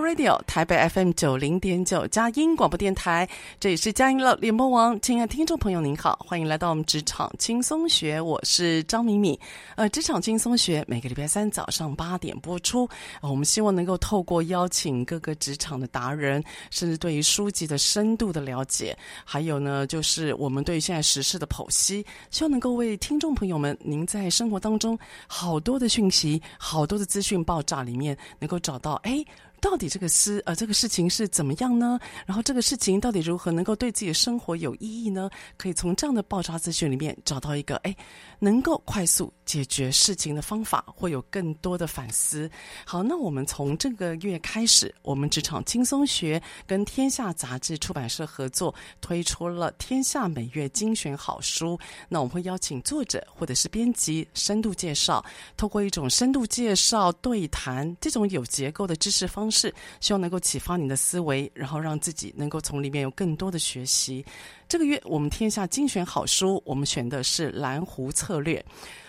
Radio 台北 FM 九零点九佳音广播电台，这里是佳音乐联播网。亲爱的听众朋友，您好，欢迎来到我们职场轻松学，我是张敏敏。呃，职场轻松学每个礼拜三早上八点播出。我们希望能够透过邀请各个职场的达人，甚至对于书籍的深度的了解，还有呢，就是我们对现在时事的剖析，希望能够为听众朋友们，您在生活当中好多的讯息、好多的资讯爆炸里面，能够找到哎。到底这个事呃，这个事情是怎么样呢？然后这个事情到底如何能够对自己的生活有意义呢？可以从这样的爆炸资讯里面找到一个哎，能够快速解决事情的方法，会有更多的反思。好，那我们从这个月开始，我们职场轻松学跟天下杂志出版社合作，推出了天下每月精选好书。那我们会邀请作者或者是编辑深度介绍，透过一种深度介绍对谈这种有结构的知识方式。是希望能够启发你的思维，然后让自己能够从里面有更多的学习。这个月我们天下精选好书，我们选的是《蓝湖策略》。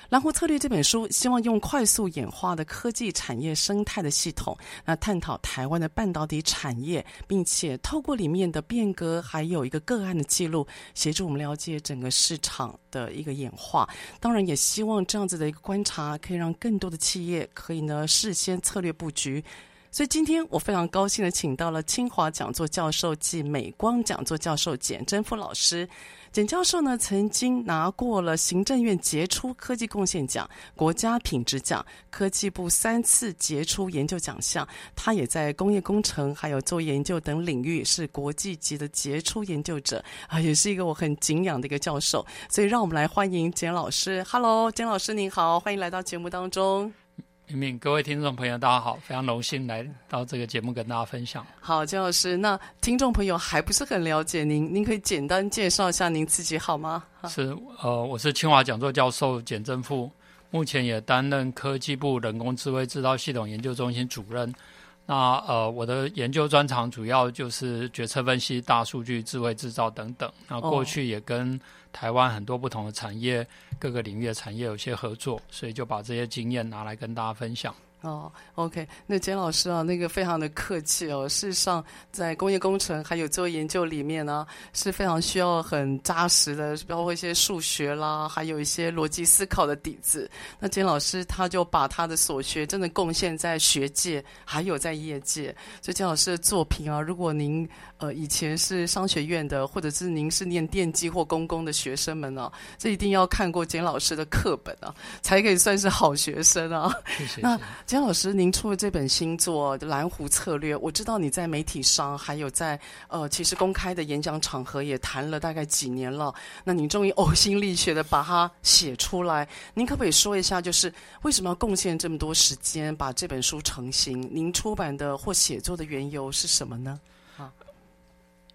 《蓝湖策略》这本书，希望用快速演化的科技产业生态的系统，那探讨台湾的半导体产业，并且透过里面的变革，还有一个个案的记录，协助我们了解整个市场的一个演化。当然，也希望这样子的一个观察，可以让更多的企业可以呢事先策略布局。所以今天我非常高兴的请到了清华讲座教授暨美光讲座教授简珍富老师。简教授呢，曾经拿过了行政院杰出科技贡献奖、国家品质奖、科技部三次杰出研究奖项。他也在工业工程还有做研究等领域是国际级的杰出研究者啊，也是一个我很敬仰的一个教授。所以让我们来欢迎简老师。Hello，简老师您好，欢迎来到节目当中。敏敏，各位听众朋友，大家好，非常荣幸来到这个节目跟大家分享。好，简老师，那听众朋友还不是很了解您，您可以简单介绍一下您自己好吗？是，呃，我是清华讲座教授简正富，目前也担任科技部人工智慧制造系统研究中心主任。那呃，我的研究专长主要就是决策分析、大数据、智慧制造等等。那过去也跟台湾很多不同的产业、各个领域的产业有些合作，所以就把这些经验拿来跟大家分享。哦，OK，那简老师啊，那个非常的客气哦。事实上，在工业工程还有做研究里面呢，是非常需要很扎实的，包括一些数学啦，还有一些逻辑思考的底子。那简老师他就把他的所学真的贡献在学界，还有在业界。所以简老师的作品啊，如果您呃以前是商学院的，或者是您是念电机或工工的学生们啊，这一定要看过简老师的课本啊，才可以算是好学生啊。谢谢。那简老师，您出了这本新作《蓝湖策略》，我知道你在媒体上，还有在呃，其实公开的演讲场合也谈了大概几年了。那您终于 呕心沥血的把它写出来，您可不可以说一下，就是为什么要贡献这么多时间把这本书成型？您出版的或写作的缘由是什么呢？啊，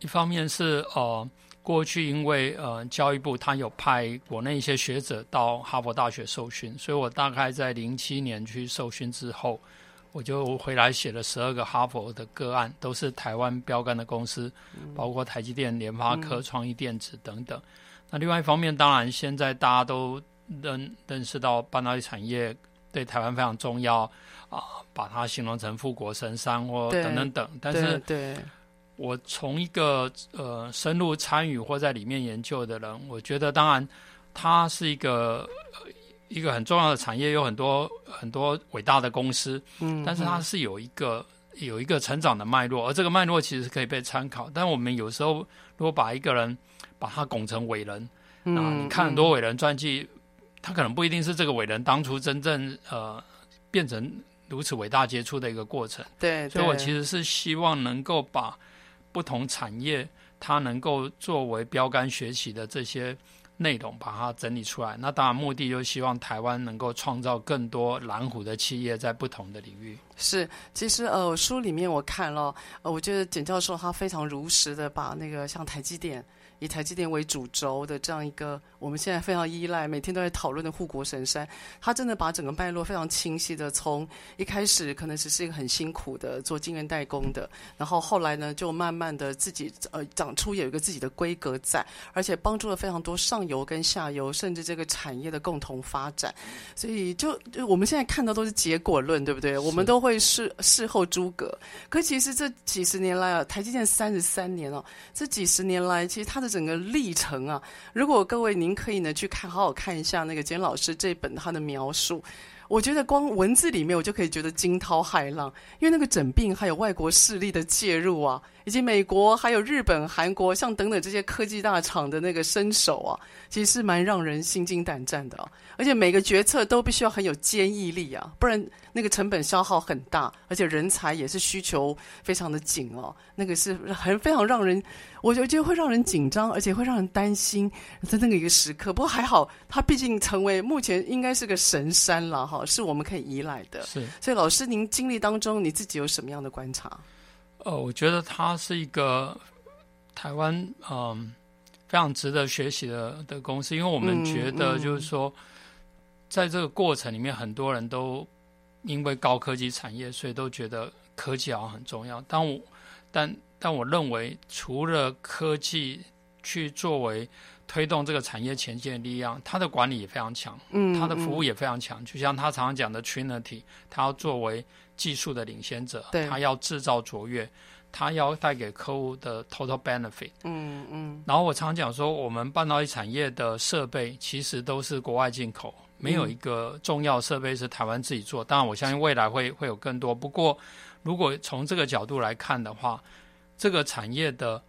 一方面是呃。过去因为呃教育部他有派国内一些学者到哈佛大学受训，所以我大概在零七年去受训之后，我就回来写了十二个哈佛的个案，都是台湾标杆的公司，包括台积电、联发科、创意电子等等。那另外一方面，当然现在大家都认认识到半导体产业对台湾非常重要啊，把它形容成富国神山或等等等。但是，对我从一个呃深入参与或在里面研究的人，我觉得当然它是一个一个很重要的产业，有很多很多伟大的公司，嗯，但是它是有一个有一个成长的脉络，而这个脉络其实是可以被参考。但我们有时候如果把一个人把他拱成伟人，啊，你看很多伟人传记，他可能不一定是这个伟人当初真正呃变成如此伟大杰出的一个过程。对，所以我其实是希望能够把不同产业它能够作为标杆学习的这些内容，把它整理出来。那当然目的就是希望台湾能够创造更多蓝湖的企业在不同的领域。是，其实呃书里面我看了，呃，我觉得简教授他非常如实的把那个像台积电。以台积电为主轴的这样一个我们现在非常依赖、每天都在讨论的护国神山，它真的把整个脉络非常清晰的从一开始可能只是一个很辛苦的做晶圆代工的，然后后来呢就慢慢的自己呃长出有一个自己的规格在，而且帮助了非常多上游跟下游，甚至这个产业的共同发展。所以就就我们现在看到都是结果论，对不对？我们都会事事后诸葛，可其实这几十年来啊，台积电三十三年哦，这几十年来其实它的。整个历程啊，如果各位您可以呢去看，好好看一下那个简老师这本他的描述，我觉得光文字里面我就可以觉得惊涛骇浪，因为那个诊病还有外国势力的介入啊。以及美国、还有日本、韩国，像等等这些科技大厂的那个身手啊，其实是蛮让人心惊胆战的啊。而且每个决策都必须要很有坚毅力啊，不然那个成本消耗很大，而且人才也是需求非常的紧哦。那个是很非常让人，我觉得会让人紧张，而且会让人担心在那个一个时刻。不过还好，它毕竟成为目前应该是个神山了哈，是我们可以依赖的。是，所以老师您经历当中，你自己有什么样的观察？呃，我觉得它是一个台湾嗯、呃、非常值得学习的的公司，因为我们觉得就是说，在这个过程里面，很多人都因为高科技产业，所以都觉得科技好像很重要。但我但但我认为，除了科技去作为推动这个产业前进的力量，它的管理也非常强，嗯，它的服务也非常强。嗯、就像他常常讲的 Trinity，它要作为。技术的领先者，他要制造卓越，他要带给客户的 total benefit。嗯嗯。然后我常讲说，我们半导体产业的设备其实都是国外进口，没有一个重要设备是台湾自己做。当然，我相信未来会会有更多。不过，如果从这个角度来看的话，这个产业的。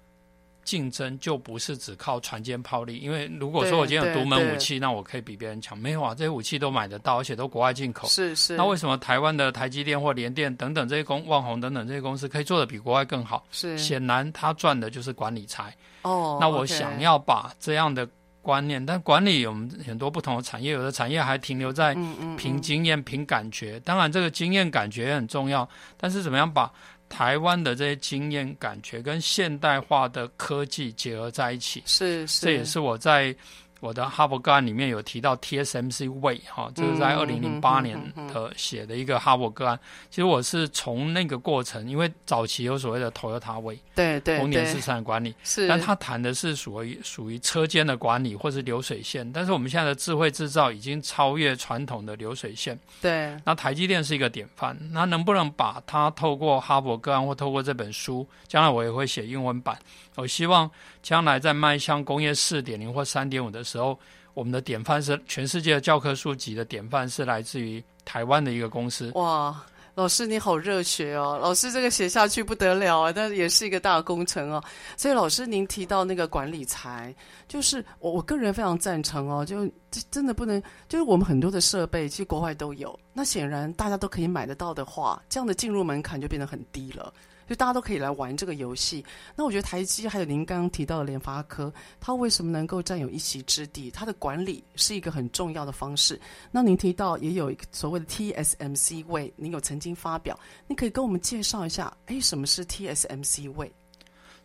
竞争就不是只靠船坚炮利，因为如果说我今天有独门武器，那我可以比别人强。没有啊，这些武器都买得到，而且都国外进口。是是。那为什么台湾的台积电或联电等等这些公旺宏等等这些公司可以做的比国外更好？是。显然他赚的就是管理财。哦。那我想要把这样的观念，但管理有很多不同的产业，有的产业还停留在凭经验、凭感觉。当然，这个经验感觉也很重要，但是怎么样把？台湾的这些经验感觉跟现代化的科技结合在一起，是，是，这也是我在。我的哈佛个案里面有提到 TSMC Way 哈，这是在二零零八年的写的一个哈佛个案。其实我是从那个过程，因为早期有所谓的 Toyota Way，对对，丰田式生产管理，是，但他谈的是属于属于车间的管理或是流水线。但是我们现在的智慧制造已经超越传统的流水线。对，那台积电是一个典范，那能不能把它透过哈佛个案或透过这本书，将来我也会写英文版。我希望将来在迈向工业四点零或三点五的时候，我们的典范是全世界的教科书级的典范，是来自于台湾的一个公司。哇，老师你好热血哦！老师这个写下去不得了啊，但也是一个大工程哦。所以老师您提到那个管理财，就是我我个人非常赞成哦。就真的不能，就是我们很多的设备其实国外都有，那显然大家都可以买得到的话，这样的进入门槛就变得很低了。就大家都可以来玩这个游戏。那我觉得台积还有您刚刚提到的联发科，它为什么能够占有一席之地？它的管理是一个很重要的方式。那您提到也有一个所谓的 TSMC Way，您有曾经发表，你可以跟我们介绍一下，哎，什么是 TSMC Way？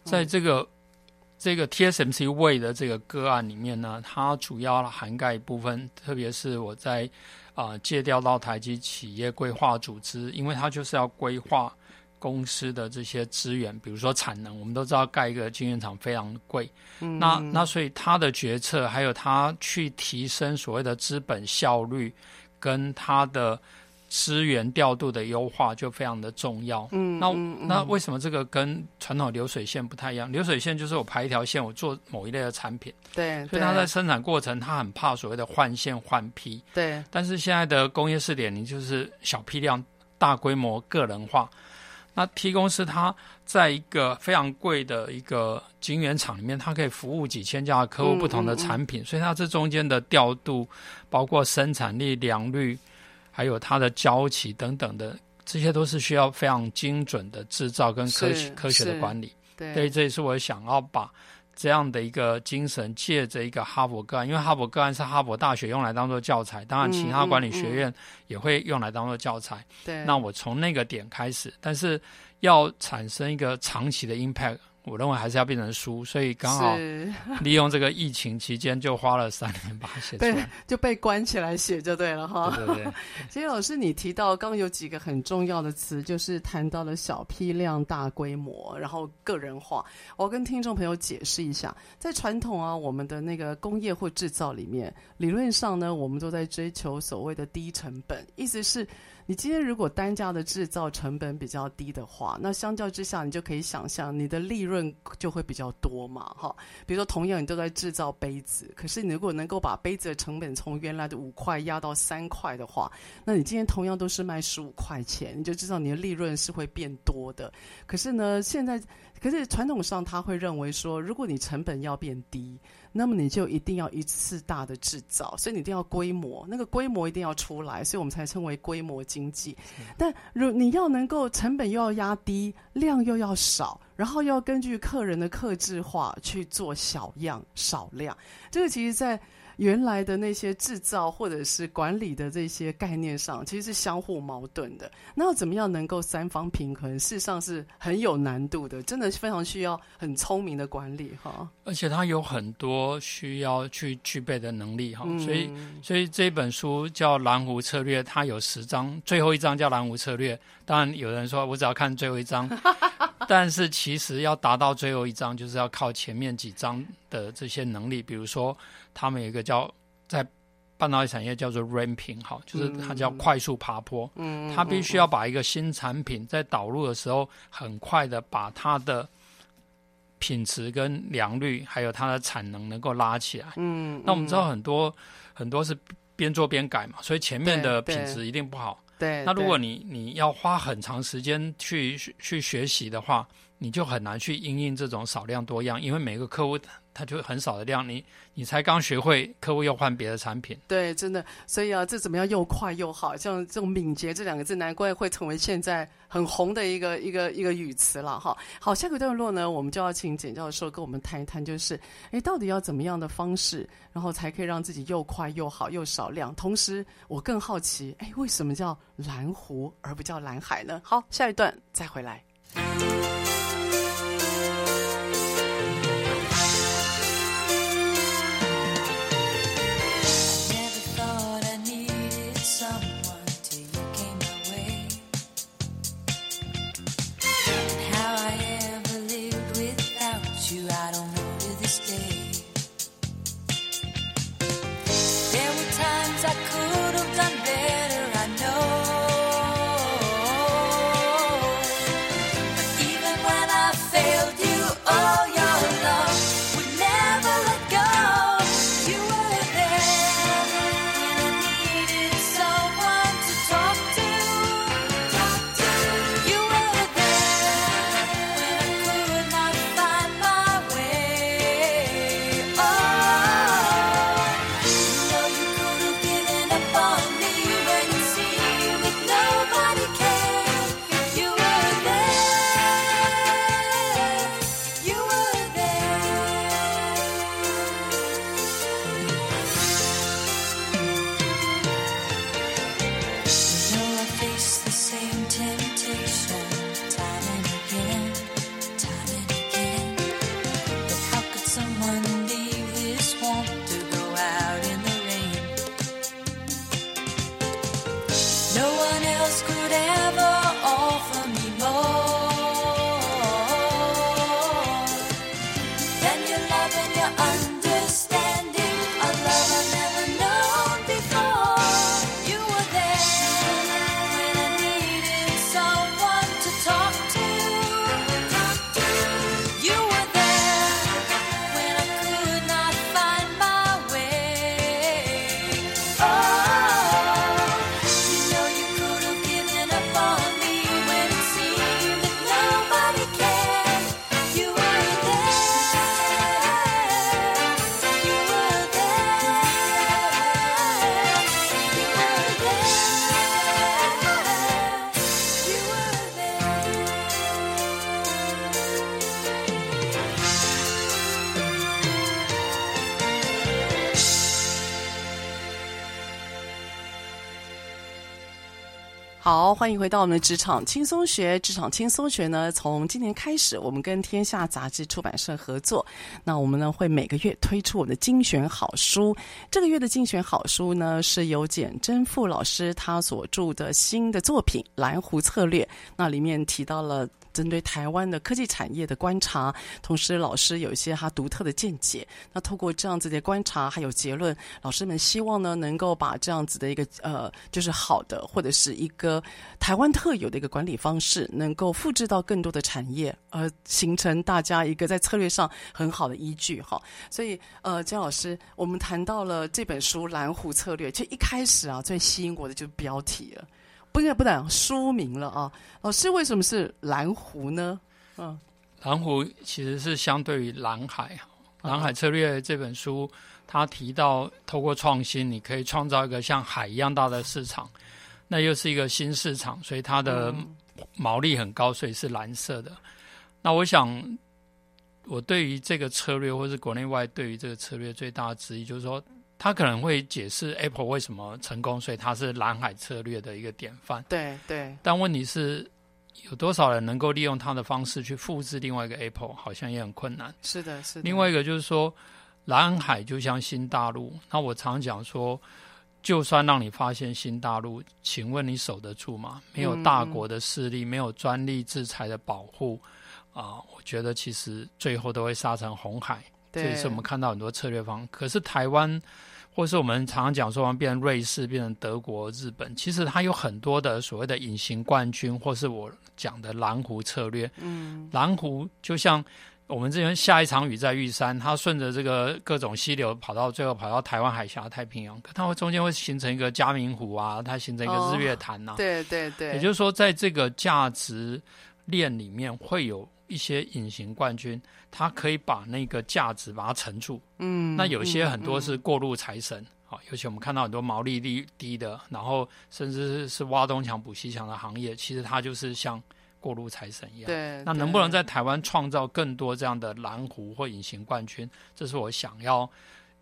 在这个这个 TSMC 位的这个个案里面呢，它主要涵盖一部分，特别是我在啊、呃、借调到台积企业规划组织，因为它就是要规划公司的这些资源，比如说产能，我们都知道盖一个晶圆厂非常贵，嗯、那那所以他的决策还有他去提升所谓的资本效率跟他的。资源调度的优化就非常的重要。嗯，那嗯那为什么这个跟传统流水线不太一样？流水线就是我排一条线，我做某一类的产品。对，所以他在生产过程，他很怕所谓的换线换批。对。但是现在的工业四点零就是小批量、大规模、个人化。那 T 公司它在一个非常贵的一个晶圆厂里面，它可以服务几千家客户不同的产品，嗯嗯嗯，所以它这中间的调度，包括生产力、良率。还有它的交期等等的，这些都是需要非常精准的制造跟科学科学的管理。对，所以这也是我想要把这样的一个精神借着一个哈佛个案，因为哈佛个案是哈佛大学用来当做教材，当然其他管理学院也会用来当做教材。对、嗯，那我从那个点开始，但是要产生一个长期的 impact。我认为还是要变成书，所以刚好 利用这个疫情期间，就花了三年把它写出来。对，就被关起来写就对了哈。对对对。其实老师你提到刚刚有几个很重要的词，就是谈到了小批量、大规模，然后个人化。我跟听众朋友解释一下，在传统啊，我们的那个工业或制造里面，理论上呢，我们都在追求所谓的低成本，意思是。你今天如果单价的制造成本比较低的话，那相较之下，你就可以想象你的利润就会比较多嘛，哈。比如说，同样你都在制造杯子，可是你如果能够把杯子的成本从原来的五块压到三块的话，那你今天同样都是卖十五块钱，你就知道你的利润是会变多的。可是呢，现在，可是传统上他会认为说，如果你成本要变低。那么你就一定要一次大的制造，所以你一定要规模，那个规模一定要出来，所以我们才称为规模经济。但如你要能够成本又要压低，量又要少，然后又要根据客人的客制化去做小样少量，这个其实在。原来的那些制造或者是管理的这些概念上，其实是相互矛盾的。那要怎么样能够三方平衡？事实上是很有难度的，真的是非常需要很聪明的管理哈。而且它有很多需要去具备的能力哈。嗯、所以，所以这本书叫《蓝湖策略》，它有十章，最后一章叫《蓝湖策略》。当然，有人说我只要看最后一章，但是其实要达到最后一章，就是要靠前面几章的这些能力，比如说。他们有一个叫在半导体产业叫做 ramping，哈，就是它叫快速爬坡。嗯，它必须要把一个新产品在导入的时候，很快的把它的品质跟良率，还有它的产能能够拉起来。嗯，那我们知道很多很多是边做边改嘛，所以前面的品质一定不好。对，那如果你你要花很长时间去去学习的话，你就很难去应应这种少量多样，因为每个客户。它就很少的量，你你才刚学会，客户又换别的产品。对，真的，所以啊，这怎么样又快又好，像这种敏捷这两个字，难怪会成为现在很红的一个一个一个语词了哈。好，下个段落呢，我们就要请简教授跟我们谈一谈，就是哎，到底要怎么样的方式，然后才可以让自己又快又好又少量？同时，我更好奇，哎，为什么叫蓝湖而不叫蓝海呢？好，下一段再回来。好，欢迎回到我们的职场轻松学。职场轻松学呢，从今年开始，我们跟天下杂志出版社合作。那我们呢，会每个月推出我们的精选好书。这个月的精选好书呢，是由简真富老师他所著的新的作品《蓝湖策略》。那里面提到了。针对台湾的科技产业的观察，同时老师有一些他独特的见解。那透过这样子的观察还有结论，老师们希望呢，能够把这样子的一个呃，就是好的或者是一个台湾特有的一个管理方式，能够复制到更多的产业，而形成大家一个在策略上很好的依据哈。所以呃，江老师，我们谈到了这本书《蓝湖策略》，其实一开始啊，最吸引我的就是标题了。不应该不讲书名了啊！老师，为什么是蓝湖呢？嗯，蓝湖其实是相对于蓝海。蓝海策略这本书，它提到透过创新，你可以创造一个像海一样大的市场，那又是一个新市场，所以它的毛利很高，所以是蓝色的。那我想，我对于这个策略，或是国内外对于这个策略最大的质疑，就是说。他可能会解释 Apple 为什么成功，所以它是蓝海策略的一个典范。对对。但问题是，有多少人能够利用他的方式去复制另外一个 Apple，好像也很困难。是的，是的。另外一个就是说，蓝海就像新大陆。那我常讲说，就算让你发现新大陆，请问你守得住吗？没有大国的势力，嗯、没有专利制裁的保护啊、呃，我觉得其实最后都会杀成红海。这也是我们看到很多策略方，可是台湾，或是我们常常讲说，变成瑞士、变成德国、日本，其实它有很多的所谓的隐形冠军，或是我讲的蓝湖策略。嗯，蓝湖就像我们之前下一场雨在玉山，它顺着这个各种溪流跑到最后跑到台湾海峡、太平洋，可它会中间会形成一个嘉明湖啊，它形成一个日月潭呐、啊。对对对，也就是说，在这个价值链里面会有。一些隐形冠军，他可以把那个价值把它沉住。嗯，那有些很多是过路财神，好、嗯嗯，尤其我们看到很多毛利率低的，然后甚至是挖东墙补西墙的行业，其实它就是像过路财神一样。对，那能不能在台湾创造更多这样的蓝湖或隐形冠军？这是我想要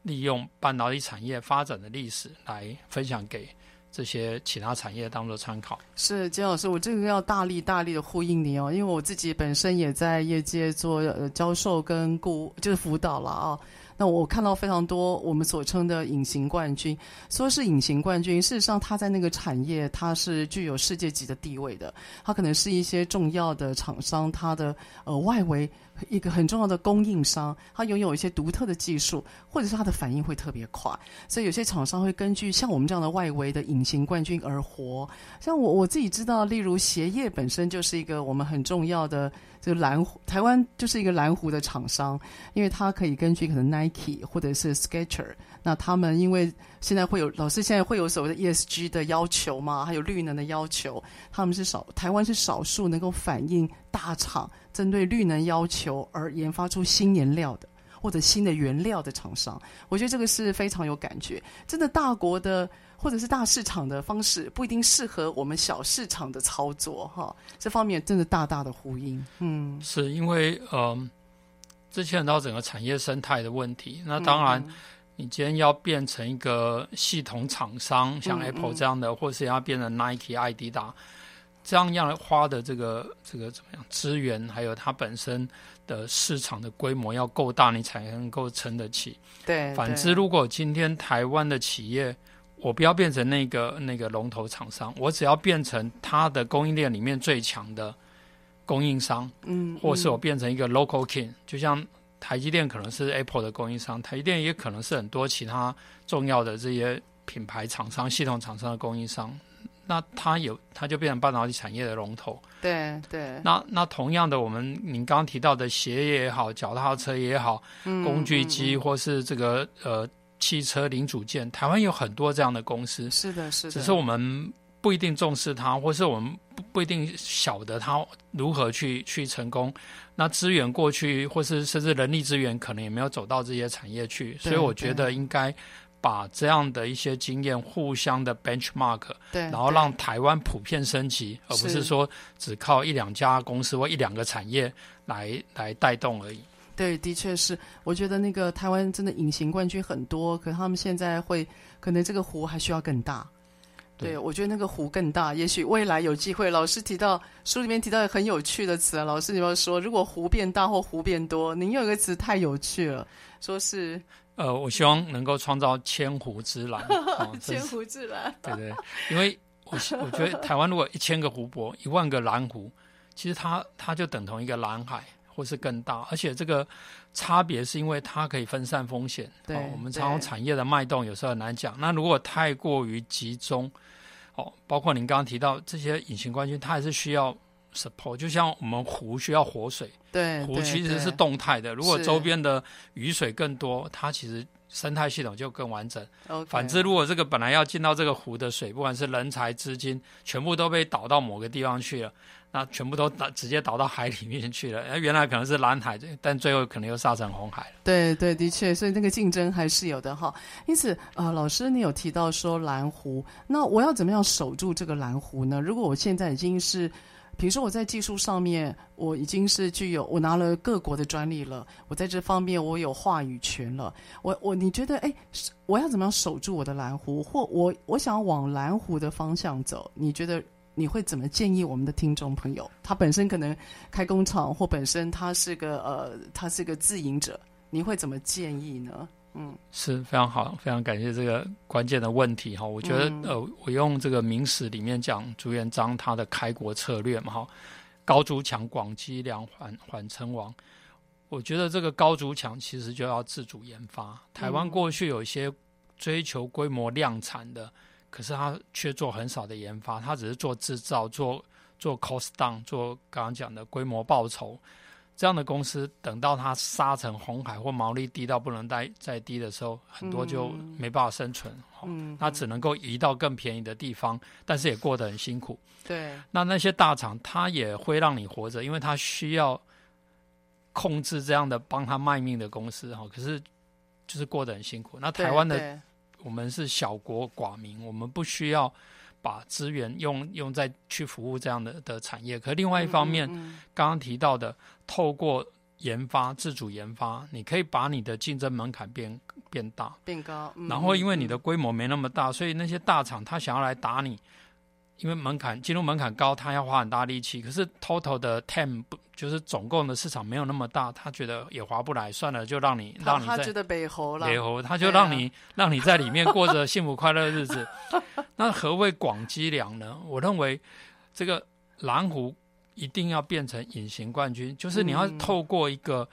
利用半导体产业发展的历史来分享给。这些其他产业当做参考。是，金老师，我这个要大力大力的呼应你哦，因为我自己本身也在业界做呃教授跟顾，就是辅导了啊。那我看到非常多我们所称的隐形冠军，说是隐形冠军，事实上他在那个产业他是具有世界级的地位的，他可能是一些重要的厂商，他的呃外围。一个很重要的供应商，他拥有一些独特的技术，或者是他的反应会特别快，所以有些厂商会根据像我们这样的外围的隐形冠军而活。像我我自己知道，例如鞋业本身就是一个我们很重要的这个蓝湖，台湾就是一个蓝湖的厂商，因为它可以根据可能 Nike 或者是 Sketcher 那他们因为现在会有老师现在会有所谓的 ESG 的要求嘛，还有绿能的要求，他们是少台湾是少数能够反映大厂。针对绿能要求而研发出新颜料的，或者新的原料的厂商，我觉得这个是非常有感觉。真的，大国的或者是大市场的方式不一定适合我们小市场的操作，哈。这方面真的大大的呼应。嗯，是因为嗯，这牵扯到整个产业生态的问题。那当然，你今天要变成一个系统厂商，像 Apple 这样的，嗯嗯或是要变成 Nike、爱迪达。这样要花的这个这个怎么样资源，还有它本身的市场的规模要够大，你才能够撑得起。对。反之，如果今天台湾的企业，我不要变成那个那个龙头厂商，我只要变成它的供应链里面最强的供应商，嗯，或是我变成一个 local king，就像台积电可能是 Apple 的供应商，台积电也可能是很多其他重要的这些品牌厂商、系统厂商的供应商。那它有，它就变成半导体产业的龙头。对对。那那同样的，我们您刚刚提到的鞋业也好，脚踏车也好，嗯、工具机或是这个呃汽车零组件，台湾有很多这样的公司。是的，是的。只是我们不一定重视它，或是我们不不一定晓得它如何去去成功。那资源过去，或是甚至人力资源，可能也没有走到这些产业去。所以我觉得应该。把这样的一些经验互相的 benchmark，对，然后让台湾普遍升级，而不是说只靠一两家公司或一两个产业来来带动而已。对，的确是，我觉得那个台湾真的隐形冠军很多，可他们现在会可能这个湖还需要更大。对，我觉得那个湖更大。也许未来有机会，老师提到书里面提到很有趣的词啊。老师，你要说，如果湖变大或湖变多，您有一个词太有趣了，说是呃，我希望能够创造千湖之蓝。哦、千湖之蓝，对对，因为我我觉得台湾如果一千个湖泊，一万个蓝湖，其实它它就等同一个蓝海。或是更大，而且这个差别是因为它可以分散风险。对，哦、我们常常产业的脉动有时候很难讲。那如果太过于集中，哦，包括您刚刚提到这些隐形冠军，它还是需要 support。就像我们湖需要活水，对，湖其实是动态的。如果周边的雨水更多，它其实生态系统就更完整。反之，如果这个本来要进到这个湖的水，不管是人才、资金，全部都被导到某个地方去了。那全部都倒直接倒到海里面去了。原来可能是蓝海，但最后可能又杀成红海了。对对，的确，所以那个竞争还是有的哈。因此，呃，老师你有提到说蓝湖，那我要怎么样守住这个蓝湖呢？如果我现在已经是，比如说我在技术上面我已经是具有，我拿了各国的专利了，我在这方面我有话语权了。我我你觉得，哎，我要怎么样守住我的蓝湖？或我我想往蓝湖的方向走？你觉得？你会怎么建议我们的听众朋友？他本身可能开工厂，或本身他是个呃，他是个自营者，你会怎么建议呢？嗯，是非常好，非常感谢这个关键的问题哈。我觉得、嗯、呃，我用这个明史里面讲朱元璋他的开国策略嘛哈，高筑墙，广积粮，缓缓称王。我觉得这个高筑墙其实就要自主研发。台湾过去有一些追求规模量产的。可是他却做很少的研发，他只是做制造、做做 cost down、做刚刚讲的规模报酬这样的公司，等到他杀成红海或毛利低到不能再再低的时候，很多就没办法生存，嗯，他只能够移到更便宜的地方，但是也过得很辛苦。对，那那些大厂他也会让你活着，因为他需要控制这样的帮他卖命的公司哈，可是就是过得很辛苦。那台湾的。我们是小国寡民，我们不需要把资源用用在去服务这样的的产业。可是另外一方面，刚刚提到的，透过研发、自主研发，你可以把你的竞争门槛变变大、变高。嗯、然后，因为你的规模没那么大，所以那些大厂他想要来打你。因为门槛进入门槛高，他要花很大力气。可是 total 的 TAM 不就是总共的市场没有那么大，他觉得也划不来，算了，就让你让你在他觉得北猴了，北猴他就让你、啊、让你在里面过着幸福快乐的日子。那何谓广积粮呢？我认为这个蓝湖一定要变成隐形冠军，就是你要透过一个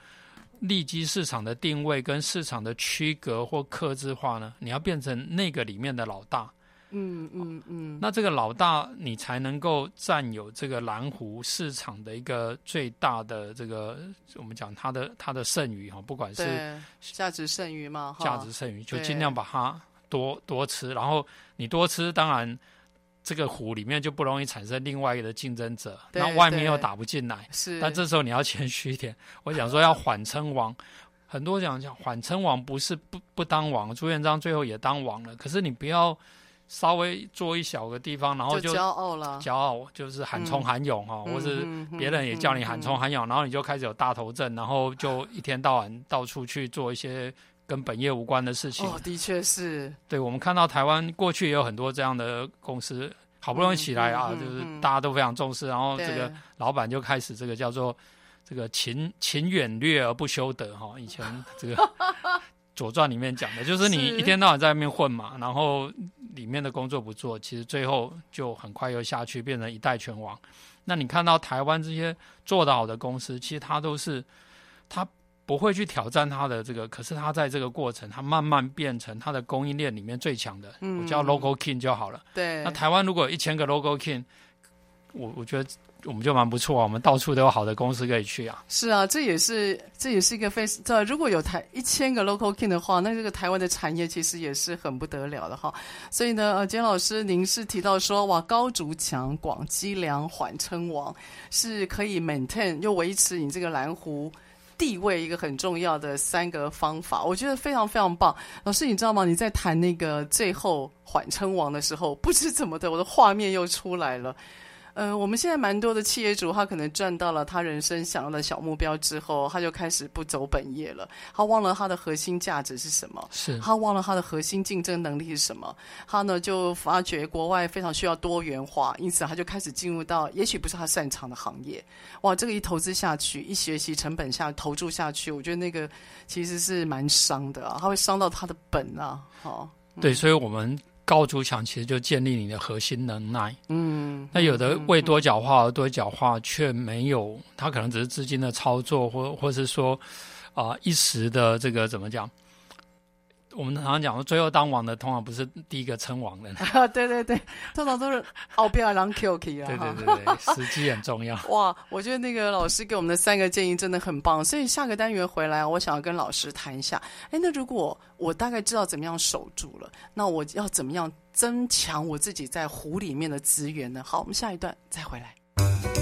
利基市场的定位跟市场的区隔或克制化呢，你要变成那个里面的老大。嗯嗯嗯，那这个老大，你才能够占有这个蓝湖市场的一个最大的这个，我们讲它的它的剩余哈，不管是价值剩余嘛，价值剩余就尽量把它多多吃，然后你多吃，当然这个湖里面就不容易产生另外一个的竞争者，那外面又打不进来，是，但这时候你要谦虚一点，我想说要缓称王，很多讲讲缓称王不是不不当王，朱元璋最后也当王了，可是你不要。稍微做一小个地方，然后就骄傲了，骄傲就是喊冲喊勇哈，嗯、或是别人也叫你喊冲喊勇，嗯嗯嗯、然后你就开始有大头症，然后就一天到晚到处去做一些跟本业无关的事情。哦，的确是。对，我们看到台湾过去也有很多这样的公司，好不容易起来啊，就是大家都非常重视，然后这个老板就开始这个叫做这个勤勤远略而不修德哈，以前这个。左传里面讲的就是你一天到晚在外面混嘛，然后里面的工作不做，其实最后就很快又下去，变成一代拳王。那你看到台湾这些做得好的公司，其实他都是他不会去挑战他的这个，可是他在这个过程，他慢慢变成他的供应链里面最强的，我叫 local king 就好了。对。那台湾如果有一千个 local king，我我觉得。我们就蛮不错啊，我们到处都有好的公司可以去啊。是啊，这也是这也是一个非这如果有台一千个 local king 的话，那这个台湾的产业其实也是很不得了的哈。所以呢，呃，简老师，您是提到说，哇，高筑墙，广积粮，缓称王，是可以 maintain 又维持你这个蓝湖地位一个很重要的三个方法，我觉得非常非常棒。老师，你知道吗？你在谈那个最后缓称王的时候，不知怎么的，我的画面又出来了。呃，我们现在蛮多的企业主，他可能赚到了他人生想要的小目标之后，他就开始不走本业了。他忘了他的核心价值是什么，是他忘了他的核心竞争能力是什么。他呢就发觉国外非常需要多元化，因此他就开始进入到也许不是他擅长的行业。哇，这个一投资下去，一学习成本下投注下去，我觉得那个其实是蛮伤的啊，他会伤到他的本啊。好，对，嗯、所以我们。高筑墙其实就建立你的核心能耐。嗯，那有的为多角化而多角化，却没有，他可能只是资金的操作，或或是说，啊、呃，一时的这个怎么讲？我们常常讲说，最后当王的通常不是第一个称王的。啊，对对对，通常都是后边让 Q K 啊。对对对对，时机很重要。哇，我觉得那个老师给我们的三个建议真的很棒，所以下个单元回来，我想要跟老师谈一下。哎，那如果我大概知道怎么样守住了，那我要怎么样增强我自己在湖里面的资源呢？好，我们下一段再回来。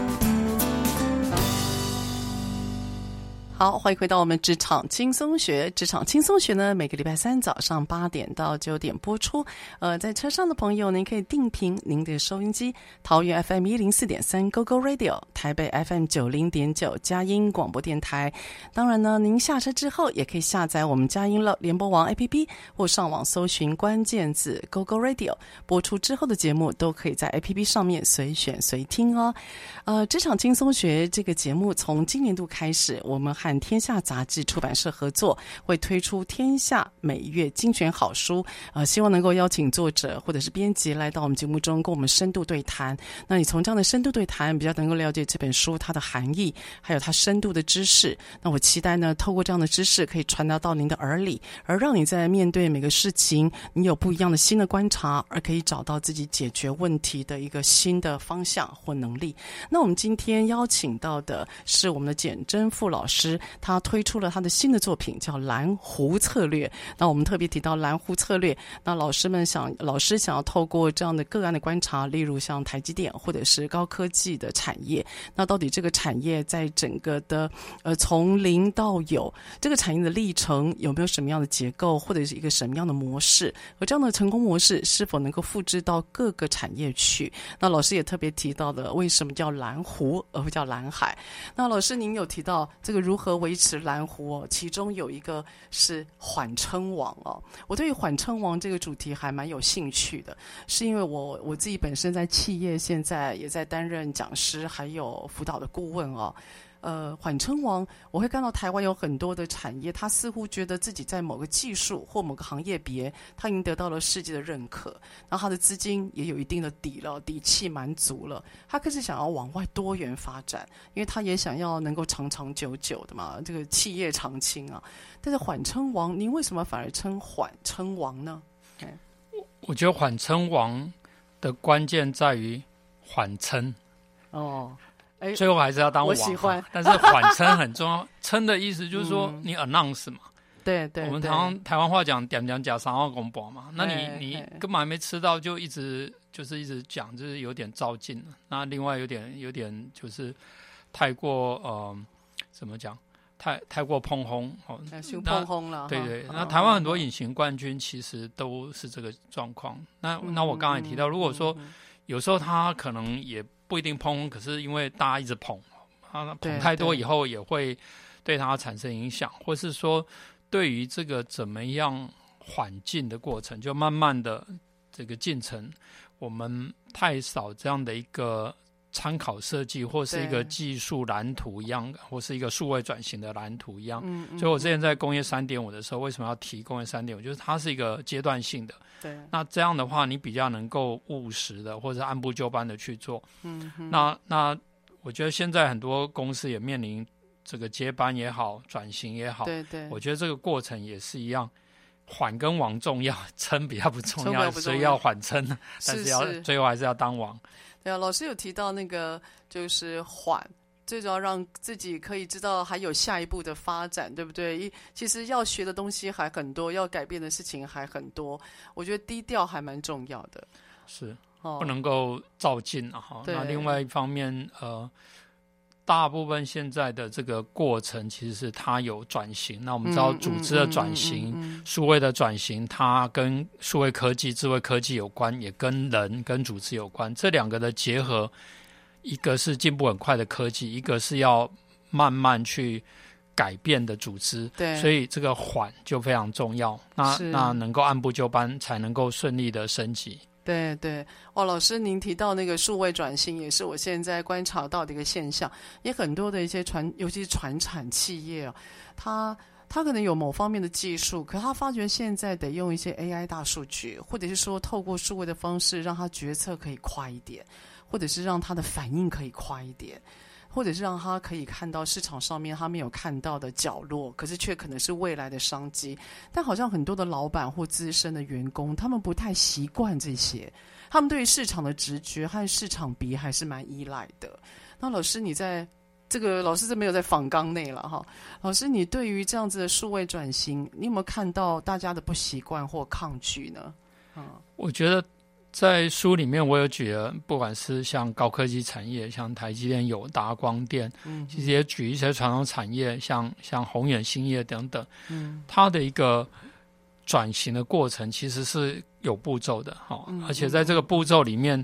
好，欢迎回到我们职场轻松学。职场轻松学呢，每个礼拜三早上八点到九点播出。呃，在车上的朋友，您可以定频您的收音机，桃园 FM 一零四点三 Go Go Radio，台北 FM 九零点九佳音广播电台。当然呢，您下车之后也可以下载我们佳音乐联播网 APP，或上网搜寻关键字 Go Go Radio，播出之后的节目都可以在 APP 上面随选随听哦。呃，职场轻松学这个节目从今年度开始，我们还天下杂志出版社合作，会推出天下每月精选好书，呃，希望能够邀请作者或者是编辑来到我们节目中，跟我们深度对谈。那你从这样的深度对谈，比较能够了解这本书它的含义，还有它深度的知识。那我期待呢，透过这样的知识，可以传达到您的耳里，而让你在面对每个事情，你有不一样的新的观察，而可以找到自己解决问题的一个新的方向或能力。那我们今天邀请到的是我们的简真富老师。他推出了他的新的作品，叫《蓝湖策略》。那我们特别提到蓝湖策略，那老师们想，老师想要透过这样的个案的观察，例如像台积电或者是高科技的产业，那到底这个产业在整个的呃从零到有这个产业的历程有没有什么样的结构，或者是一个什么样的模式？而这样的成功模式是否能够复制到各个产业去？那老师也特别提到的，为什么叫蓝湖而不叫蓝海？那老师您有提到这个如何？维持蓝湖哦，其中有一个是缓称王哦。我对于缓称王这个主题还蛮有兴趣的，是因为我我自己本身在企业现在也在担任讲师，还有辅导的顾问哦。呃，缓称王，我会看到台湾有很多的产业，他似乎觉得自己在某个技术或某个行业别，他已经得到了世界的认可，然后他的资金也有一定的底了，底气蛮足了。他开始想要往外多元发展，因为他也想要能够长长久久的嘛，这个企业长青啊。但是缓称王，您为什么反而称缓称王呢？我我觉得缓称王的关键在于缓称哦。哎，最后还是要当王。我喜欢，但是缓称很重要。称的意思就是说你 announce 嘛。对对。我们台湾台湾话讲点讲假三号公博嘛。那你你根本还没吃到，就一直就是一直讲，就是有点照进了。那另外有点有点就是太过呃，怎么讲？太太过碰轰哦。太膨风了。对对。那台湾很多隐形冠军其实都是这个状况。那那我刚才提到，如果说有时候他可能也。不一定捧，可是因为大家一直捧，啊，捧太多以后也会对它产生影响，或是说对于这个怎么样缓进的过程，就慢慢的这个进程，我们太少这样的一个参考设计，或是一个技术蓝图一样，或是一个数位转型的蓝图一样。嗯所以我之前在工业三点五的时候，为什么要提工业三点五？就是它是一个阶段性的。对，那这样的话，你比较能够务实的，或者按部就班的去做。嗯，那那我觉得现在很多公司也面临这个接班也好，转型也好。对对，我觉得这个过程也是一样，缓跟王重要，称比较不重要，所以要缓称，但是要最后还是要当王。对啊，老师有提到那个就是缓。最主要让自己可以知道还有下一步的发展，对不对？一其实要学的东西还很多，要改变的事情还很多。我觉得低调还蛮重要的，是不能够照进啊。哈，那另外一方面，呃，大部分现在的这个过程其实是它有转型。那我们知道，组织的转型、数位的转型，它跟数位科技、智慧科技有关，也跟人跟组织有关。这两个的结合。一个是进步很快的科技，一个是要慢慢去改变的组织，对，所以这个缓就非常重要。那那能够按部就班，才能够顺利的升级。对对，哦，老师您提到那个数位转型，也是我现在观察到的一个现象。也很多的一些传，尤其是传产企业啊，它它可能有某方面的技术，可他发觉现在得用一些 AI 大数据，或者是说透过数位的方式，让他决策可以快一点。或者是让他的反应可以快一点，或者是让他可以看到市场上面他没有看到的角落，可是却可能是未来的商机。但好像很多的老板或资深的员工，他们不太习惯这些，他们对于市场的直觉和市场比还是蛮依赖的。那老师，你在这个老师这没有在访纲内了哈？老师，你对于这样子的数位转型，你有没有看到大家的不习惯或抗拒呢？嗯，我觉得。在书里面我有举了，不管是像高科技产业，像台积电、友达、光电，嗯，其实也举一些传统产业，像像宏远兴业等等，嗯，它的一个转型的过程其实是有步骤的，哈、嗯，而且在这个步骤里面，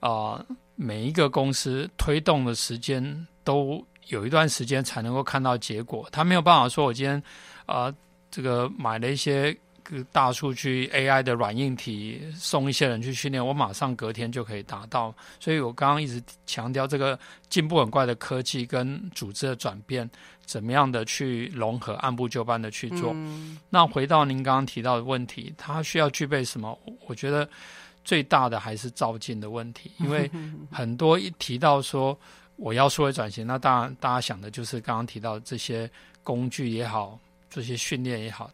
啊、呃，每一个公司推动的时间都有一段时间才能够看到结果，他没有办法说，我今天啊、呃，这个买了一些。大数据 AI 的软硬体送一些人去训练，我马上隔天就可以达到。所以我刚刚一直强调这个进步很快的科技跟组织的转变，怎么样的去融合，按部就班的去做。嗯、那回到您刚刚提到的问题，它需要具备什么？我觉得最大的还是照进的问题，因为很多一提到说我要数位转型，那当然大家想的就是刚刚提到这些工具也好，这些训练也好。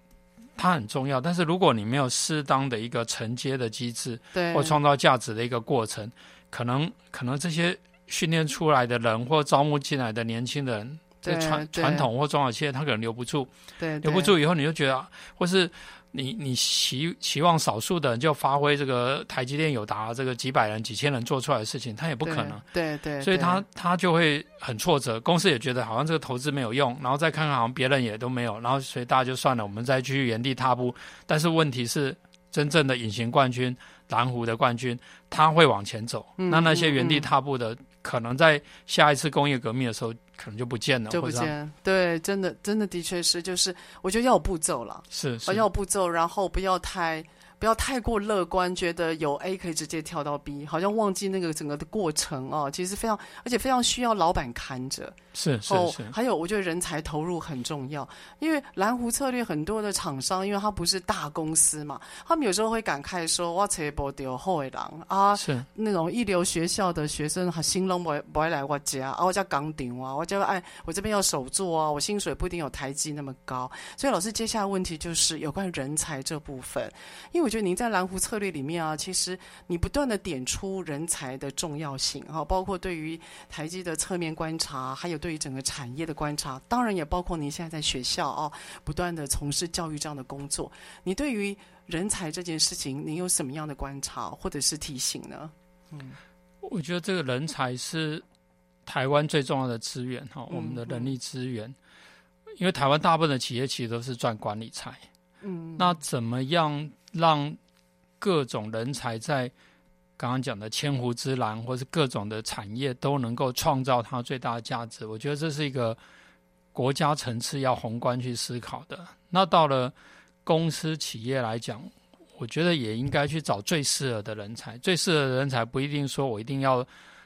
它很重要，但是如果你没有适当的一个承接的机制，对，或创造价值的一个过程，可能可能这些训练出来的人或招募进来的年轻人，在传传统或中小企业，他可能留不住，对，留不住以后你就觉得，或是。你你期期望少数的人就发挥这个台积电有达这个几百人几千人做出来的事情，他也不可能。对对，对，所以他他就会很挫折，公司也觉得好像这个投资没有用，然后再看看好像别人也都没有，然后所以大家就算了，我们再继续原地踏步。但是问题是，真正的隐形冠军，蓝湖的冠军，他会往前走。嗯、那那些原地踏步的。可能在下一次工业革命的时候，可能就不见了，就不见。对，真的，真的，的确是，就是我觉得要有步骤了，是，是，要有步骤，然后不要太。不要太过乐观，觉得有 A 可以直接跳到 B，好像忘记那个整个的过程哦。其实非常，而且非常需要老板看着。是是是。还有，我觉得人才投入很重要，因为蓝湖策略很多的厂商，因为他不是大公司嘛，他们有时候会感慨说：“我找不到好的人啊，是那种一流学校的学生，他心拢不会不会来我家啊，我家岗顶啊，我家哎，我这边要手做啊，我薪水不一定有台积那么高。所以，老师接下来问题就是有关人才这部分，因为。我觉得您在蓝湖策略里面啊，其实你不断的点出人才的重要性哈，包括对于台积的侧面观察，还有对于整个产业的观察，当然也包括您现在在学校啊，不断的从事教育这样的工作。你对于人才这件事情，您有什么样的观察或者是提醒呢？嗯，我觉得这个人才是台湾最重要的资源哈，我们的人力资源，因为台湾大部分的企业其实都是赚管理财，嗯，那怎么样？让各种人才在刚刚讲的千湖之蓝，或是各种的产业都能够创造它最大的价值。我觉得这是一个国家层次要宏观去思考的。那到了公司企业来讲，我觉得也应该去找最适合的人才。最适合的人才不一定说我一定要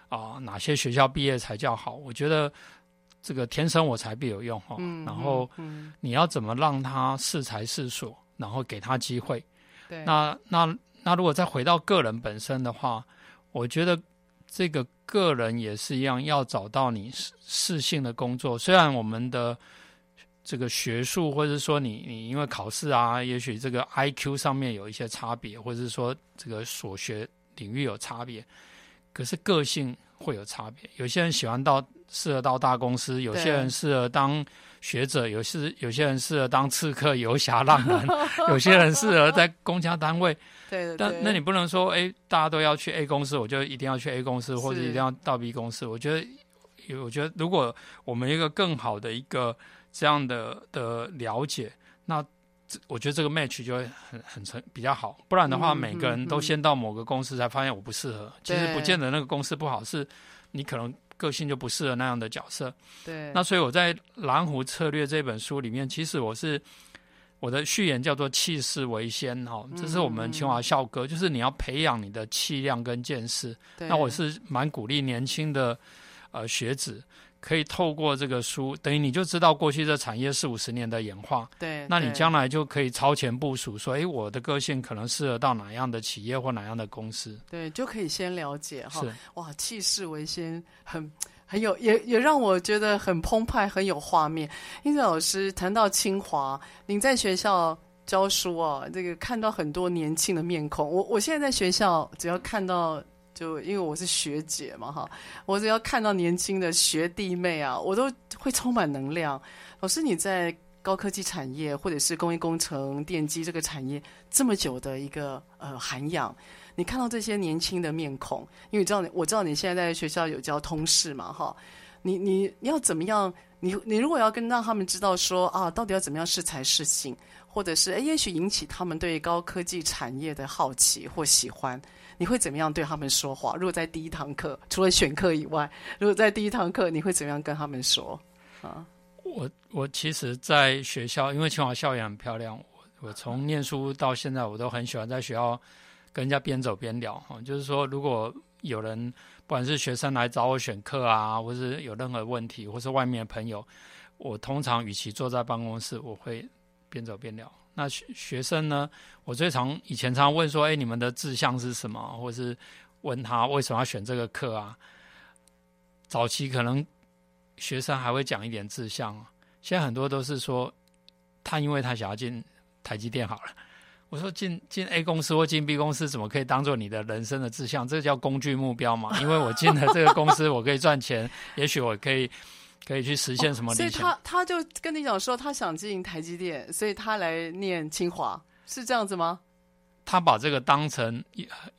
啊、呃、哪些学校毕业才叫好。我觉得这个天生我材必有用哈。然后你要怎么让他适才适所，然后给他机会。对，那那那如果再回到个人本身的话，我觉得这个个人也是一样，要找到你适适性的工作。虽然我们的这个学术，或者说你你因为考试啊，也许这个 IQ 上面有一些差别，或者是说这个所学领域有差别，可是个性会有差别。有些人喜欢到适合到大公司，有些人适合当。学者有些有些人适合当刺客、游侠、浪人，有些人适合在公家单位。对，但那你不能说，哎，大家都要去 A 公司，我就一定要去 A 公司，或者一定要到 B 公司。我觉得，我觉得，如果我们一个更好的一个这样的的了解，那我觉得这个 match 就会很很成比较好。不然的话，每个人都先到某个公司才发现我不适合，其实不见得那个公司不好，是你可能。个性就不适合那样的角色，对。那所以我在《蓝湖策略》这本书里面，其实我是我的序言叫做“气势为先”哈，这是我们清华校歌，就是你要培养你的气量跟见识。那我是蛮鼓励年轻的呃学子。可以透过这个书，等于你就知道过去这产业四五十年的演化。对，那你将来就可以超前部署，说，哎，我的个性可能适合到哪样的企业或哪样的公司。对，就可以先了解哈。哇，气势为先，很很有，也也让我觉得很澎湃，很有画面。英子老师谈到清华，您在学校教书啊，这个看到很多年轻的面孔。我我现在在学校，只要看到。就因为我是学姐嘛，哈，我只要看到年轻的学弟妹啊，我都会充满能量。老师，你在高科技产业或者是工业工程、电机这个产业这么久的一个呃涵养，你看到这些年轻的面孔，因为知道，我知道你现在在学校有教通识嘛，哈，你你你要怎么样？你你如果要跟让他们知道说啊，到底要怎么样适才适性，或者是诶，也许引起他们对高科技产业的好奇或喜欢，你会怎么样对他们说话？如果在第一堂课，除了选课以外，如果在第一堂课，你会怎么样跟他们说？啊？我我其实，在学校，因为清华校园很漂亮，我我从念书到现在，我都很喜欢在学校跟人家边走边聊。哈，就是说，如果有人不管是学生来找我选课啊，或是有任何问题，或是外面的朋友，我通常与其坐在办公室，我会边走边聊。那学学生呢，我最常以前常问说，哎，你们的志向是什么？或是问他为什么要选这个课啊？早期可能。学生还会讲一点志向，现在很多都是说，他因为他想要进台积电好了。我说进进 A 公司或进 B 公司，怎么可以当做你的人生的志向？这叫工具目标嘛？因为我进了这个公司，我可以赚钱，也许我可以可以去实现什么理想。哦，所以他他就跟你讲说，他想进台积电，所以他来念清华，是这样子吗？他把这个当成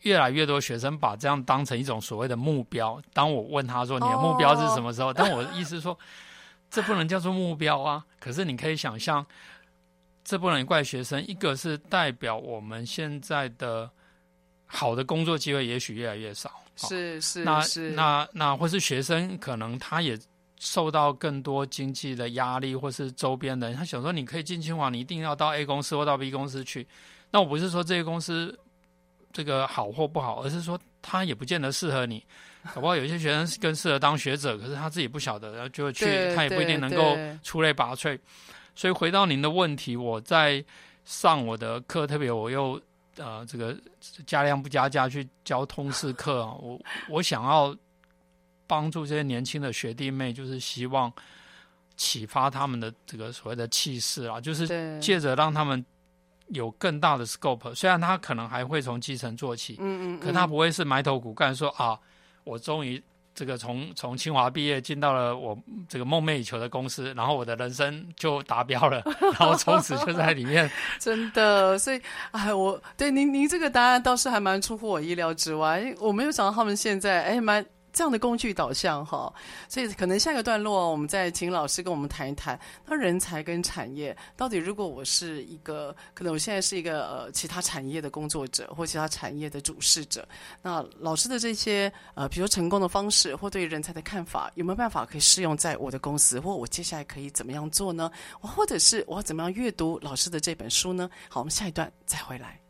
越来越多学生把这样当成一种所谓的目标。当我问他说，你的目标是什么时候？但我的意思是说，这不能叫做目标啊。可是你可以想象，这不能怪学生。一个是代表我们现在的好的工作机会也许越来越少，是是那是那那或是学生可能他也受到更多经济的压力，或是周边的人，他想说，你可以进清华，你一定要到 A 公司或到 B 公司去。那我不是说这些公司这个好或不好，而是说他也不见得适合你。搞不好有些学生更适合当学者，可是他自己不晓得，然后就去，他也不一定能够出类拔萃。所以回到您的问题，我在上我的课，特别我又呃这个加量不加价去教通识课啊，我我想要帮助这些年轻的学弟妹，就是希望启发他们的这个所谓的气势啊，就是借着让他们。有更大的 scope，虽然他可能还会从基层做起，嗯嗯，可他不会是埋头苦干，说啊，我终于这个从从清华毕业进到了我这个梦寐以求的公司，然后我的人生就达标了，然后从此就在里面。真的，所以哎，我对您您这个答案倒是还蛮出乎我意料之外，我没有想到他们现在哎蛮。这样的工具导向哈，所以可能下一个段落我们再请老师跟我们谈一谈，那人才跟产业到底，如果我是一个，可能我现在是一个呃其他产业的工作者或其他产业的主事者，那老师的这些呃，比如成功的方式或对人才的看法，有没有办法可以适用在我的公司，或我接下来可以怎么样做呢？或者是我要怎么样阅读老师的这本书呢？好，我们下一段再回来。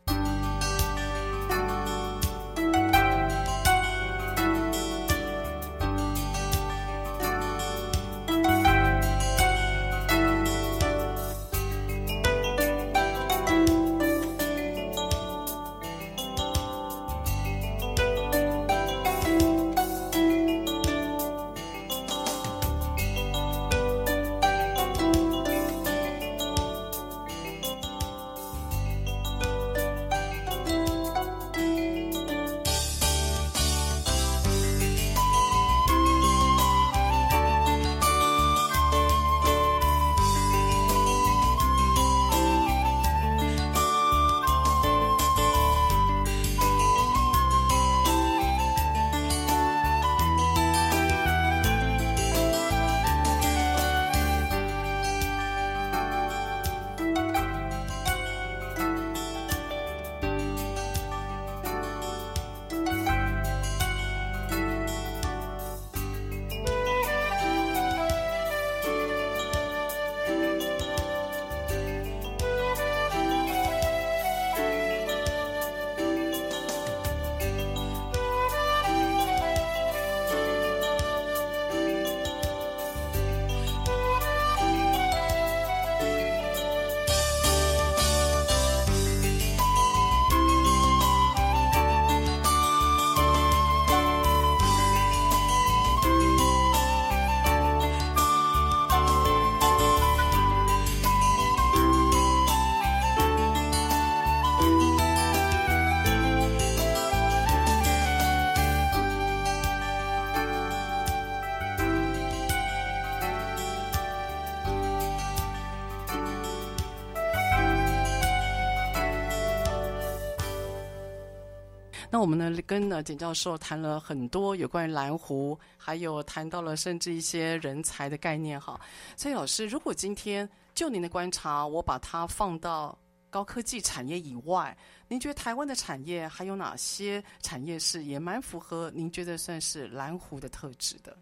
那我们呢跟呢简教授谈了很多有关于蓝湖，还有谈到了甚至一些人才的概念哈。所以老师，如果今天就您的观察，我把它放到高科技产业以外，您觉得台湾的产业还有哪些产业是也蛮符合您觉得算是蓝湖的特质的？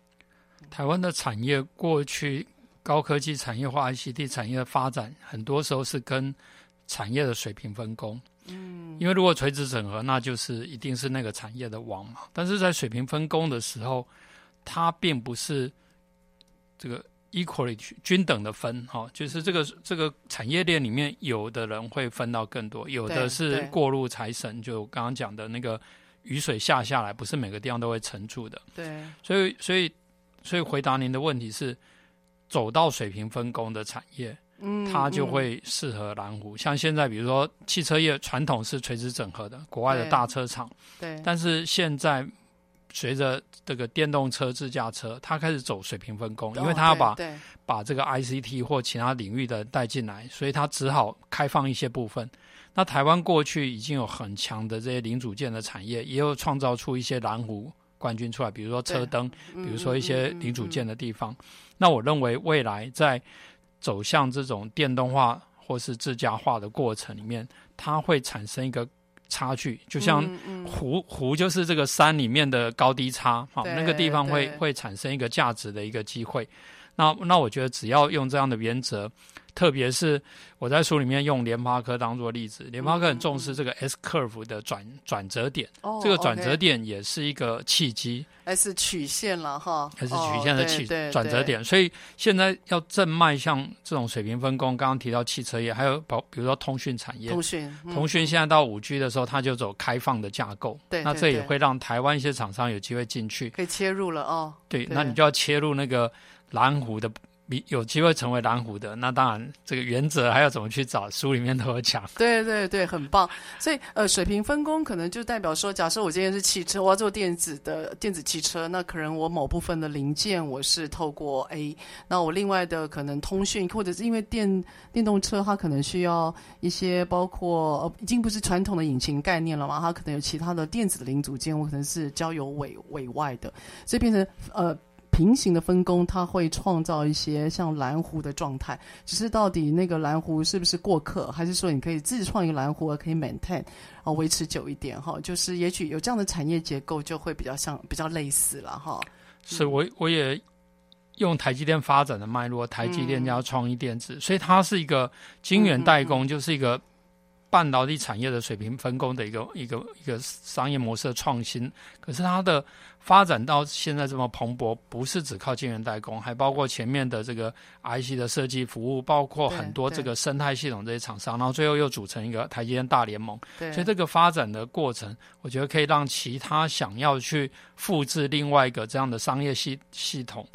台湾的产业过去高科技产业化、ICT 产业的发展，很多时候是跟产业的水平分工。嗯，因为如果垂直整合，那就是一定是那个产业的王嘛。但是在水平分工的时候，它并不是这个 equally 均等的分哈，就是这个这个产业链里面，有的人会分到更多，有的是过路财神，就刚刚讲的那个雨水下下来，不是每个地方都会沉住的。对，所以所以所以回答您的问题是，走到水平分工的产业。它就会适合蓝湖，像现在比如说汽车业传统是垂直整合的，国外的大车厂，对，但是现在随着这个电动车、自驾车，它开始走水平分工，因为它要把把这个 ICT 或其他领域的带进来，所以它只好开放一些部分。那台湾过去已经有很强的这些零组件的产业，也有创造出一些蓝湖冠军出来，比如说车灯，比如说一些零组件的地方。那我认为未来在走向这种电动化或是自家化的过程里面，它会产生一个差距，就像湖湖就是这个山里面的高低差，好，那个地方会会产生一个价值的一个机会。那那我觉得只要用这样的原则。特别是我在书里面用联发科当做例子，联发科很重视这个 S curve 的转转折点，哦、这个转折点也是一个契机，S 曲线了哈，S 曲线的起转折点，所以现在要正迈向这种水平分工。刚刚提到汽车业，还有包比如说通讯产业，通讯、嗯、通讯现在到五 G 的时候，它就走开放的架构，对，那这也会让台湾一些厂商有机会进去，可以切入了哦。对，对那你就要切入那个蓝湖的。有机会成为蓝湖的，那当然这个原则还要怎么去找，书里面都有讲。对对对，很棒。所以呃，水平分工可能就代表说，假设我今天是汽车，我要做电子的电子汽车，那可能我某部分的零件我是透过 A，那我另外的可能通讯或者是因为电电动车它可能需要一些包括呃已经不是传统的引擎概念了嘛，它可能有其他的电子的零组件，我可能是交由委委外的，所以变成呃。平行的分工，它会创造一些像蓝湖的状态。只是到底那个蓝湖是不是过客，还是说你可以自己创一个蓝湖，而可以 maintain，啊，维持久一点哈？就是也许有这样的产业结构，就会比较像比较类似了哈。是我我也用台积电发展的脉络，台积电加创意电子，嗯、所以它是一个晶圆代工，嗯嗯嗯就是一个。半导体产业的水平分工的一个一个一个商业模式的创新，可是它的发展到现在这么蓬勃，不是只靠晶圆代工，还包括前面的这个 IC 的设计服务，包括很多这个生态系统这些厂商，然后最后又组成一个台积电大联盟。对，所以这个发展的过程，我觉得可以让其他想要去复制另外一个这样的商业系系统。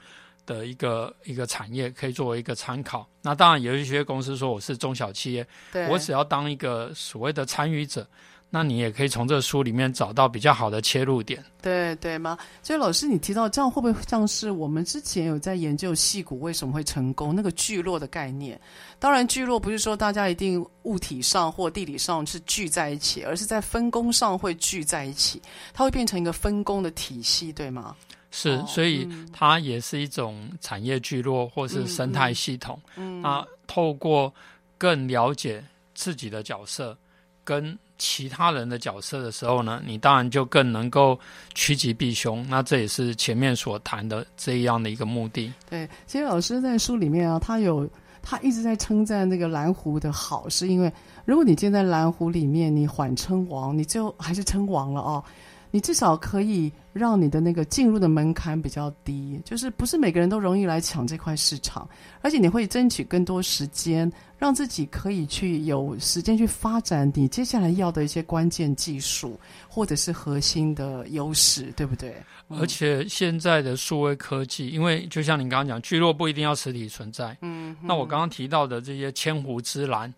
的一个一个产业可以作为一个参考。那当然有一些公司说我是中小企业，对我只要当一个所谓的参与者，那你也可以从这个书里面找到比较好的切入点。对对吗？所以老师你提到这样会不会像是我们之前有在研究戏骨为什么会成功那个聚落的概念？当然聚落不是说大家一定物体上或地理上是聚在一起，而是在分工上会聚在一起，它会变成一个分工的体系，对吗？是，所以它也是一种产业聚落或是生态系统。嗯，那透过更了解自己的角色跟其他人的角色的时候呢，你当然就更能够趋吉避凶。那这也是前面所谈的这样的一个目的。对，其实老师在书里面啊，他有他一直在称赞那个蓝湖的好，是因为如果你建在蓝湖里面，你缓称王，你最后还是称王了哦。你至少可以让你的那个进入的门槛比较低，就是不是每个人都容易来抢这块市场，而且你会争取更多时间，让自己可以去有时间去发展你接下来要的一些关键技术或者是核心的优势，对不对？而且现在的数位科技，因为就像你刚刚讲，聚落不一定要实体存在，嗯，那我刚刚提到的这些千湖之蓝。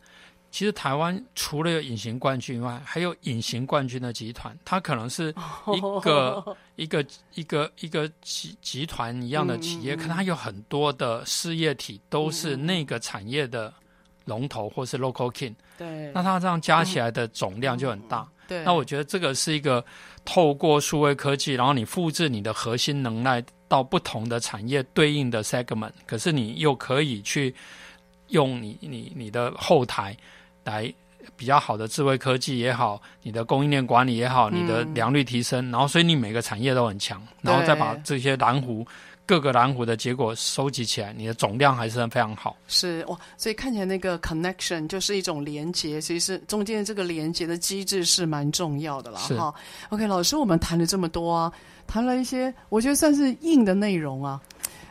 其实台湾除了有隐形冠军以外，还有隐形冠军的集团，它可能是一个、oh. 一个一个一个集集团一样的企业，可、嗯、它有很多的事业体都是那个产业的龙头或是 local king。对，那它这样加起来的总量就很大。嗯、对，那我觉得这个是一个透过数位科技，然后你复制你的核心能耐到不同的产业对应的 segment，可是你又可以去用你你你的后台来。比较好的智慧科技也好，你的供应链管理也好，你的良率提升，嗯、然后所以你每个产业都很强，然后再把这些蓝湖各个蓝湖的结果收集起来，你的总量还是非常好。是哇，所以看起来那个 connection 就是一种连接，其实中间这个连接的机制是蛮重要的啦哈。OK，老师，我们谈了这么多啊，谈了一些我觉得算是硬的内容啊。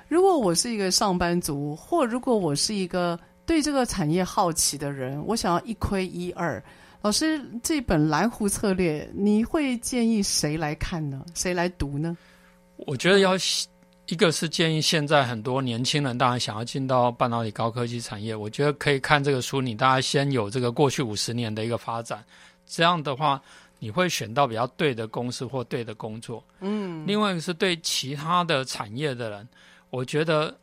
如果我是一个上班族，或如果我是一个对这个产业好奇的人，我想要一窥一二。老师，这本蓝湖策略，你会建议谁来看呢？谁来读呢？我觉得要一个是建议现在很多年轻人，当然想要进到半导体高科技产业，我觉得可以看这个书。你大家先有这个过去五十年的一个发展，这样的话你会选到比较对的公司或对的工作。嗯。另外一个是对其他的产业的人，我觉得。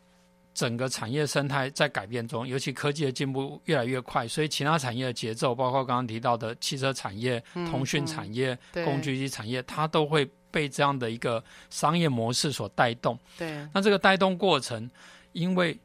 整个产业生态在改变中，尤其科技的进步越来越快，所以其他产业的节奏，包括刚刚提到的汽车产业、嗯、通讯产业、嗯、工具机产业，它都会被这样的一个商业模式所带动。对，那这个带动过程，因为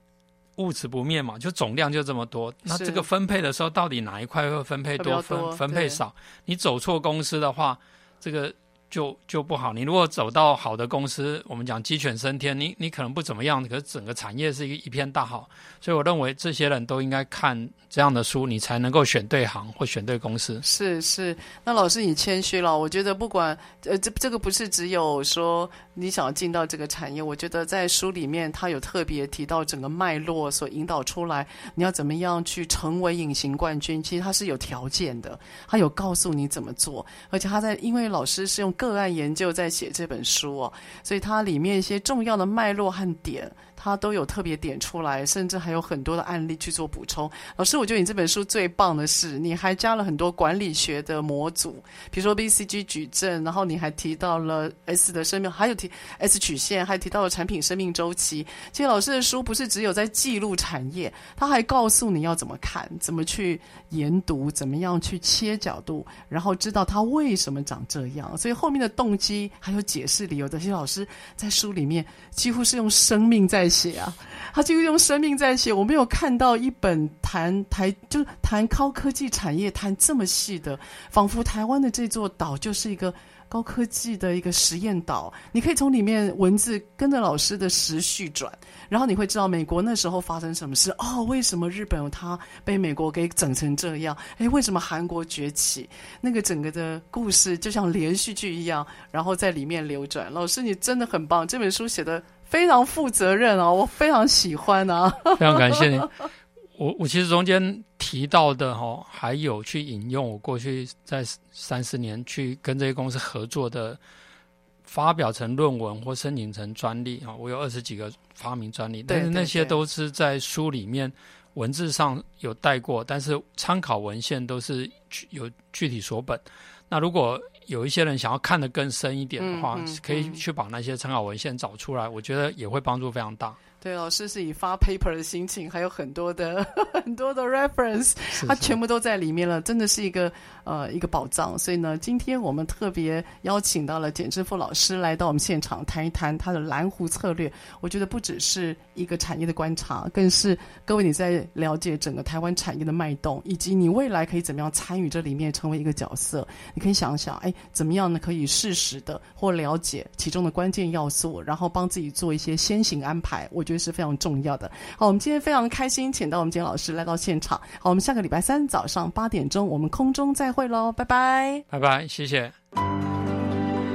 物质不灭嘛，就总量就这么多，那这个分配的时候，到底哪一块会分配多，分分配少？你走错公司的话，这个。就就不好。你如果走到好的公司，我们讲鸡犬升天，你你可能不怎么样，可是整个产业是一一片大好。所以我认为这些人都应该看这样的书，你才能够选对行或选对公司。是是，那老师你谦虚了。我觉得不管呃这这个不是只有说你想要进到这个产业，我觉得在书里面他有特别提到整个脉络所引导出来，你要怎么样去成为隐形冠军。其实他是有条件的，他有告诉你怎么做，而且他在因为老师是用。个案研究在写这本书哦，所以它里面一些重要的脉络和点，他都有特别点出来，甚至还有很多的案例去做补充。老师，我觉得你这本书最棒的是，你还加了很多管理学的模组，比如说 BCG 矩阵，然后你还提到了 S 的生命，还有提 S 曲线，还提到了产品生命周期。其实老师的书不是只有在记录产业，他还告诉你要怎么看，怎么去研读，怎么样去切角度，然后知道它为什么长这样。所以后。面的动机还有解释理由的，这些老师在书里面几乎是用生命在写啊，他就用生命在写。我没有看到一本谈台就谈高科技产业谈这么细的，仿佛台湾的这座岛就是一个。高科技的一个实验岛，你可以从里面文字跟着老师的时序转，然后你会知道美国那时候发生什么事哦，为什么日本它被美国给整成这样？诶，为什么韩国崛起？那个整个的故事就像连续剧一样，然后在里面流转。老师，你真的很棒，这本书写的非常负责任啊，我非常喜欢啊，非常感谢你。我我其实中间提到的哈，还有去引用我过去在三四年去跟这些公司合作的，发表成论文或申请成专利啊，我有二十几个发明专利，但是那些都是在书里面文字上有带过，但是参考文献都是有具体所本。那如果有一些人想要看得更深一点的话，可以去把那些参考文献找出来，我觉得也会帮助非常大。对，老师是以发 paper 的心情，还有很多的 很多的 reference，它全部都在里面了，真的是一个呃一个宝藏。所以呢，今天我们特别邀请到了简志富老师来到我们现场，谈一谈他的蓝湖策略。我觉得不只是一个产业的观察，更是各位你在了解整个台湾产业的脉动，以及你未来可以怎么样参与这里面，成为一个角色。你可以想想，哎，怎么样呢？可以适时的或了解其中的关键要素，然后帮自己做一些先行安排。我觉得是非常重要的。好，我们今天非常开心，请到我们简老师来到现场。好，我们下个礼拜三早上八点钟，我们空中再会喽，拜拜，拜拜，谢谢。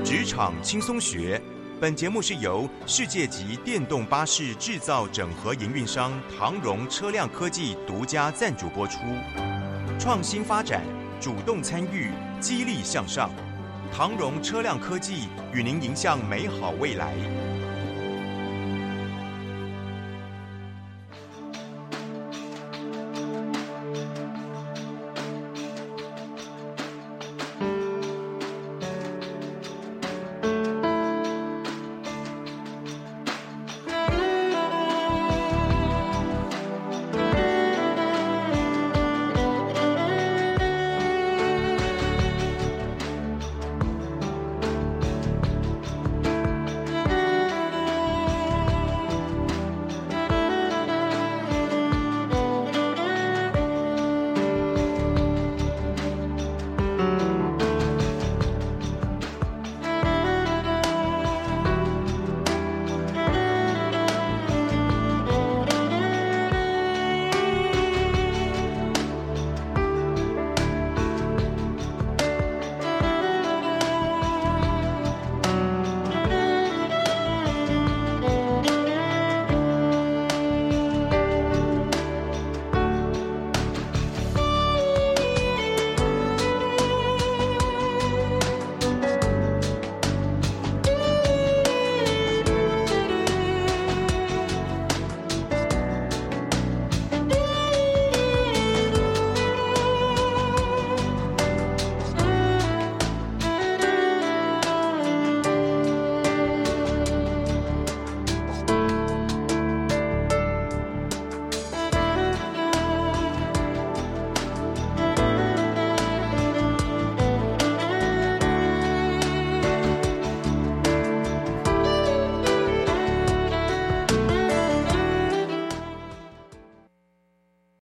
职场轻松学，本节目是由世界级电动巴士制造整合营运商唐荣车辆科技独家赞助播出。创新发展，主动参与，激励向上。唐荣车辆科技与您迎向美好未来。